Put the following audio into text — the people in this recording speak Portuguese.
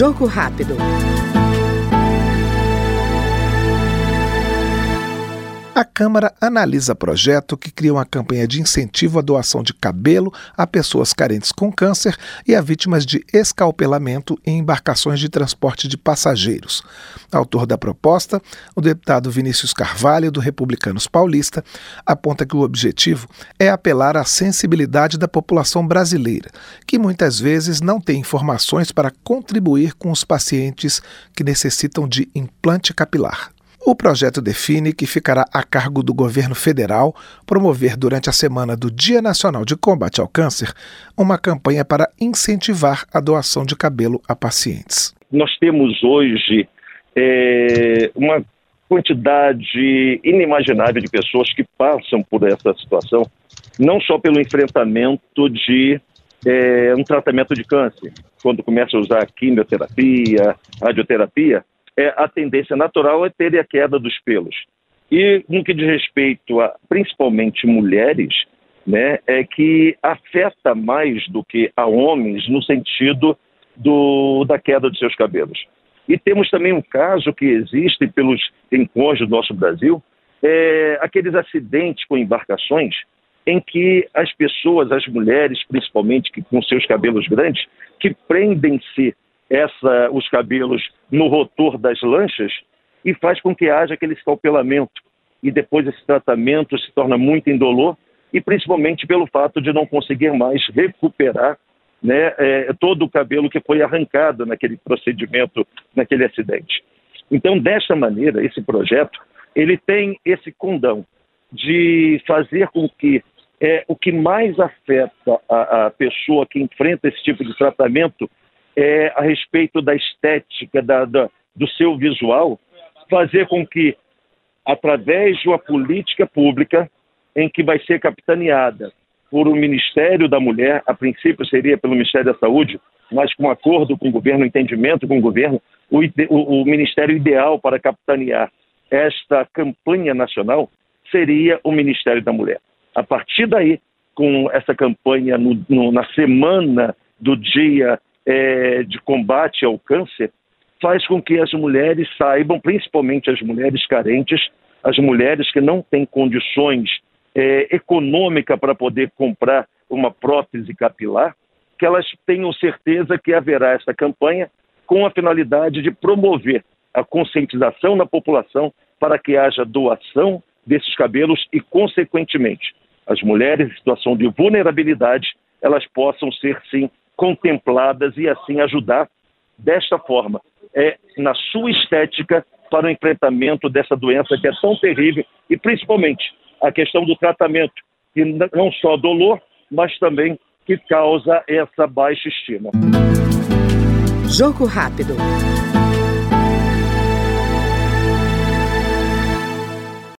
Jogo rápido. A Câmara analisa projeto que cria uma campanha de incentivo à doação de cabelo a pessoas carentes com câncer e a vítimas de escalpelamento em embarcações de transporte de passageiros. Autor da proposta, o deputado Vinícius Carvalho, do Republicanos Paulista, aponta que o objetivo é apelar à sensibilidade da população brasileira, que muitas vezes não tem informações para contribuir com os pacientes que necessitam de implante capilar. O projeto define que ficará a cargo do governo federal promover durante a semana do Dia Nacional de Combate ao Câncer uma campanha para incentivar a doação de cabelo a pacientes. Nós temos hoje é, uma quantidade inimaginável de pessoas que passam por essa situação, não só pelo enfrentamento de é, um tratamento de câncer, quando começa a usar quimioterapia, radioterapia, é, a tendência natural é ter a queda dos pelos. E no que diz respeito a principalmente mulheres, né, é que afeta mais do que a homens no sentido do, da queda de seus cabelos. E temos também um caso que existe pelos encontros do nosso Brasil, é, aqueles acidentes com embarcações em que as pessoas, as mulheres principalmente, que com seus cabelos grandes, que prendem-se essa, os cabelos no rotor das lanchas e faz com que haja aquele escalpelamento. E depois esse tratamento se torna muito indolor e principalmente pelo fato de não conseguir mais recuperar né, é, todo o cabelo que foi arrancado naquele procedimento, naquele acidente. Então, desta maneira, esse projeto ele tem esse condão de fazer com que é, o que mais afeta a, a pessoa que enfrenta esse tipo de tratamento é, a respeito da estética, da, da, do seu visual, fazer com que, através de uma política pública em que vai ser capitaneada por o Ministério da Mulher, a princípio seria pelo Ministério da Saúde, mas com acordo com o governo, entendimento com o governo, o, o, o ministério ideal para capitanear esta campanha nacional seria o Ministério da Mulher. A partir daí, com essa campanha no, no, na semana do dia é, de combate ao câncer faz com que as mulheres saibam, principalmente as mulheres carentes, as mulheres que não têm condições é, econômicas para poder comprar uma prótese capilar, que elas tenham certeza que haverá essa campanha com a finalidade de promover a conscientização na população para que haja doação desses cabelos e, consequentemente, as mulheres em situação de vulnerabilidade elas possam ser sim contempladas e assim ajudar desta forma, é, na sua estética para o enfrentamento dessa doença que é tão terrível e principalmente a questão do tratamento, que não só dolor, mas também que causa essa baixa estima. Jogo rápido.